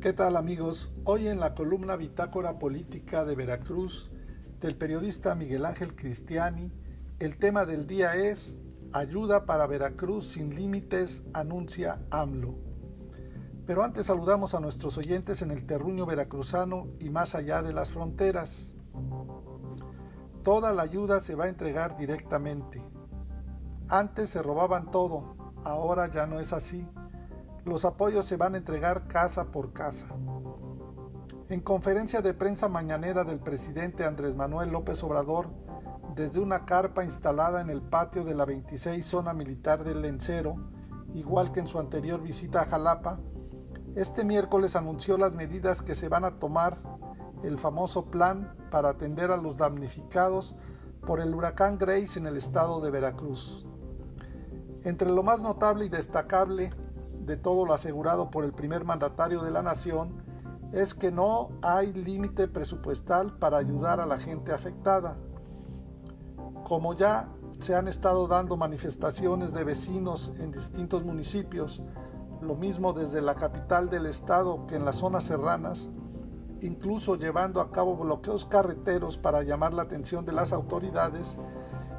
¿Qué tal amigos? Hoy en la columna Bitácora Política de Veracruz del periodista Miguel Ángel Cristiani, el tema del día es Ayuda para Veracruz sin límites, anuncia AMLO. Pero antes saludamos a nuestros oyentes en el terruño veracruzano y más allá de las fronteras. Toda la ayuda se va a entregar directamente. Antes se robaban todo, ahora ya no es así. Los apoyos se van a entregar casa por casa. En conferencia de prensa mañanera del presidente Andrés Manuel López Obrador, desde una carpa instalada en el patio de la 26 Zona Militar del Lencero, igual que en su anterior visita a Jalapa, este miércoles anunció las medidas que se van a tomar, el famoso plan para atender a los damnificados por el huracán Grace en el estado de Veracruz. Entre lo más notable y destacable de todo lo asegurado por el primer mandatario de la nación es que no hay límite presupuestal para ayudar a la gente afectada. Como ya se han estado dando manifestaciones de vecinos en distintos municipios, lo mismo desde la capital del estado que en las zonas serranas, incluso llevando a cabo bloqueos carreteros para llamar la atención de las autoridades,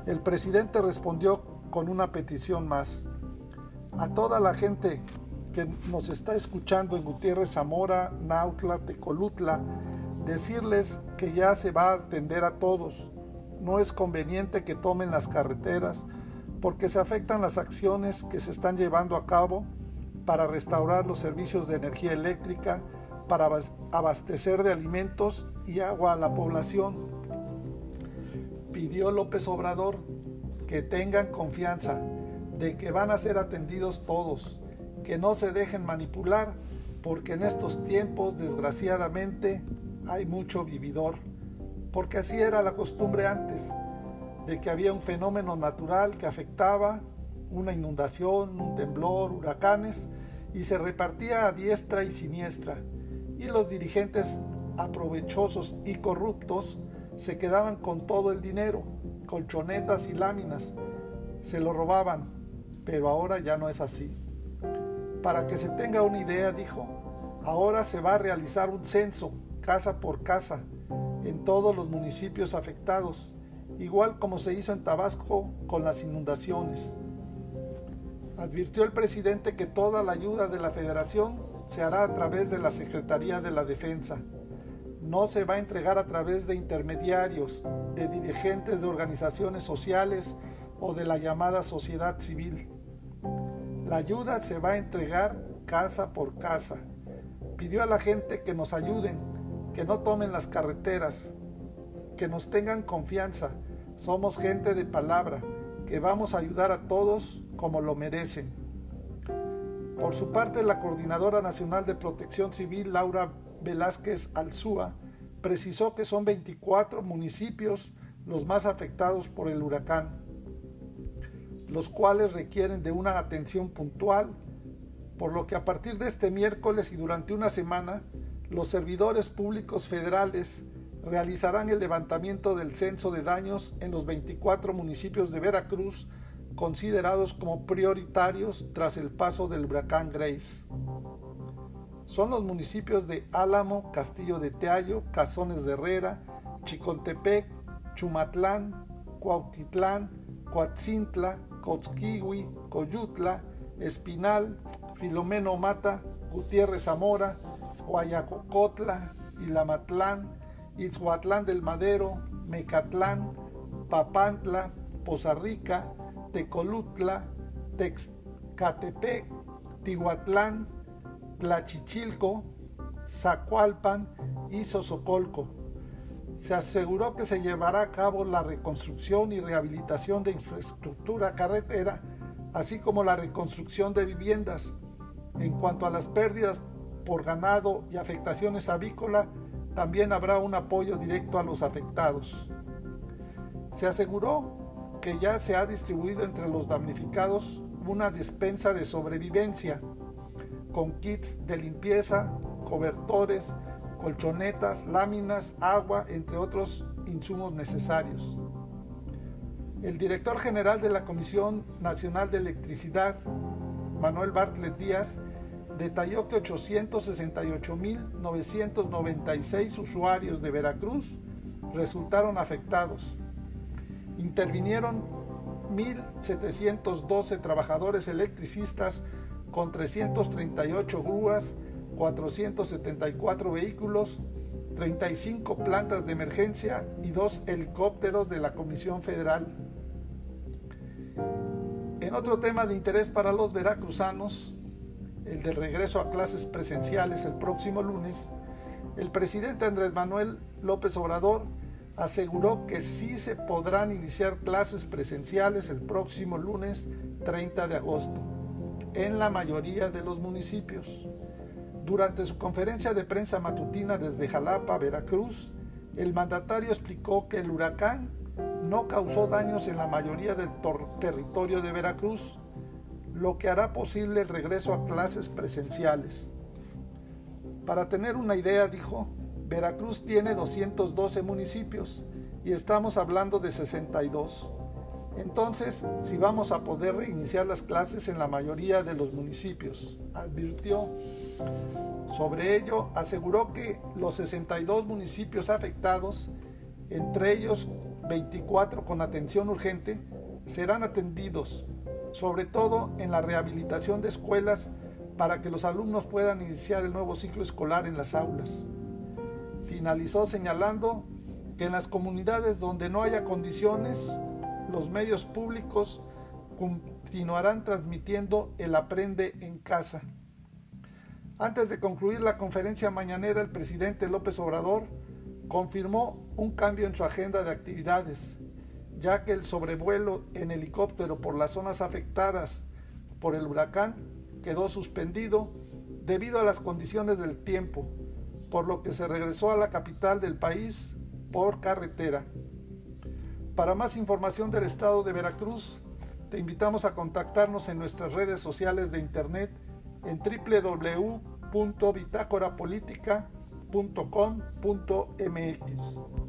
el presidente respondió con una petición más. A toda la gente que nos está escuchando en Gutiérrez Zamora, Nautla, Tecolutla, decirles que ya se va a atender a todos. No es conveniente que tomen las carreteras porque se afectan las acciones que se están llevando a cabo para restaurar los servicios de energía eléctrica, para abastecer de alimentos y agua a la población. Pidió López Obrador que tengan confianza de que van a ser atendidos todos, que no se dejen manipular, porque en estos tiempos desgraciadamente hay mucho vividor, porque así era la costumbre antes, de que había un fenómeno natural que afectaba, una inundación, un temblor, huracanes, y se repartía a diestra y siniestra, y los dirigentes aprovechosos y corruptos se quedaban con todo el dinero, colchonetas y láminas, se lo robaban, pero ahora ya no es así. Para que se tenga una idea, dijo, ahora se va a realizar un censo, casa por casa, en todos los municipios afectados, igual como se hizo en Tabasco con las inundaciones. Advirtió el presidente que toda la ayuda de la federación se hará a través de la Secretaría de la Defensa. No se va a entregar a través de intermediarios, de dirigentes de organizaciones sociales o de la llamada sociedad civil. La ayuda se va a entregar casa por casa. Pidió a la gente que nos ayuden, que no tomen las carreteras, que nos tengan confianza. Somos gente de palabra, que vamos a ayudar a todos como lo merecen. Por su parte, la Coordinadora Nacional de Protección Civil, Laura Velázquez Alzúa, precisó que son 24 municipios los más afectados por el huracán los cuales requieren de una atención puntual, por lo que a partir de este miércoles y durante una semana, los servidores públicos federales realizarán el levantamiento del censo de daños en los 24 municipios de Veracruz considerados como prioritarios tras el paso del huracán Grace. Son los municipios de Álamo, Castillo de Teayo, Cazones de Herrera, Chicontepec, Chumatlán, Cuautitlán, Coatzintla, Cotzquihui, Coyutla, Espinal, Filomeno Mata, Gutiérrez Zamora, Guayacocotla, Ilamatlán, Izhuatlán del Madero, Mecatlán, Papantla, Poza Rica, Tecolutla, Texcatepec, Tihuatlán, Tlachichilco, Zacualpan y Sosocolco se aseguró que se llevará a cabo la reconstrucción y rehabilitación de infraestructura carretera, así como la reconstrucción de viviendas. En cuanto a las pérdidas por ganado y afectaciones avícola, también habrá un apoyo directo a los afectados. Se aseguró que ya se ha distribuido entre los damnificados una despensa de sobrevivencia, con kits de limpieza, cobertores, colchonetas, láminas, agua, entre otros insumos necesarios. El director general de la Comisión Nacional de Electricidad, Manuel Bartlett Díaz, detalló que 868.996 usuarios de Veracruz resultaron afectados. Intervinieron 1.712 trabajadores electricistas con 338 grúas, 474 vehículos, 35 plantas de emergencia y dos helicópteros de la Comisión Federal. En otro tema de interés para los veracruzanos, el de regreso a clases presenciales el próximo lunes, el presidente Andrés Manuel López Obrador aseguró que sí se podrán iniciar clases presenciales el próximo lunes 30 de agosto en la mayoría de los municipios. Durante su conferencia de prensa matutina desde Jalapa, Veracruz, el mandatario explicó que el huracán no causó daños en la mayoría del territorio de Veracruz, lo que hará posible el regreso a clases presenciales. Para tener una idea, dijo, Veracruz tiene 212 municipios y estamos hablando de 62. Entonces, si vamos a poder reiniciar las clases en la mayoría de los municipios, advirtió. Sobre ello, aseguró que los 62 municipios afectados, entre ellos 24 con atención urgente, serán atendidos, sobre todo en la rehabilitación de escuelas para que los alumnos puedan iniciar el nuevo ciclo escolar en las aulas. Finalizó señalando que en las comunidades donde no haya condiciones, los medios públicos continuarán transmitiendo el aprende en casa. Antes de concluir la conferencia mañanera, el presidente López Obrador confirmó un cambio en su agenda de actividades, ya que el sobrevuelo en helicóptero por las zonas afectadas por el huracán quedó suspendido debido a las condiciones del tiempo, por lo que se regresó a la capital del país por carretera. Para más información del estado de Veracruz, te invitamos a contactarnos en nuestras redes sociales de internet en www.bitácorapolítica.com.mx.